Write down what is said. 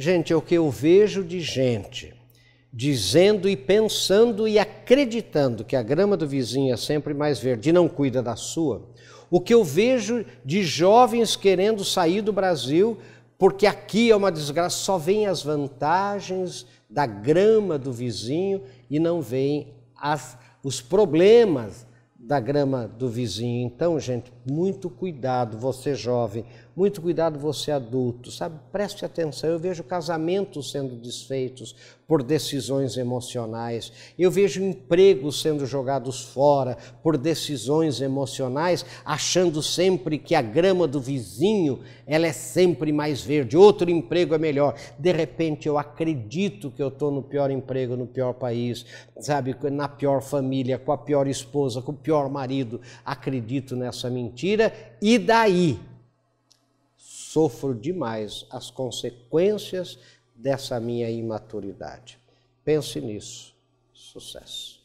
Gente, é o que eu vejo de gente dizendo e pensando e acreditando que a grama do vizinho é sempre mais verde e não cuida da sua. O que eu vejo de jovens querendo sair do Brasil porque aqui é uma desgraça, só vem as vantagens da grama do vizinho e não vem as, os problemas da grama do vizinho. Então, gente, muito cuidado, você jovem, muito cuidado você adulto, sabe? Preste atenção. Eu vejo casamentos sendo desfeitos por decisões emocionais. Eu vejo empregos sendo jogados fora por decisões emocionais, achando sempre que a grama do vizinho, ela é sempre mais verde, outro emprego é melhor. De repente eu acredito que eu estou no pior emprego, no pior país, sabe, na pior família, com a pior esposa, com o pior marido. Acredito nessa mentira e daí sofro demais as consequências dessa minha imaturidade. Pense nisso. Sucesso.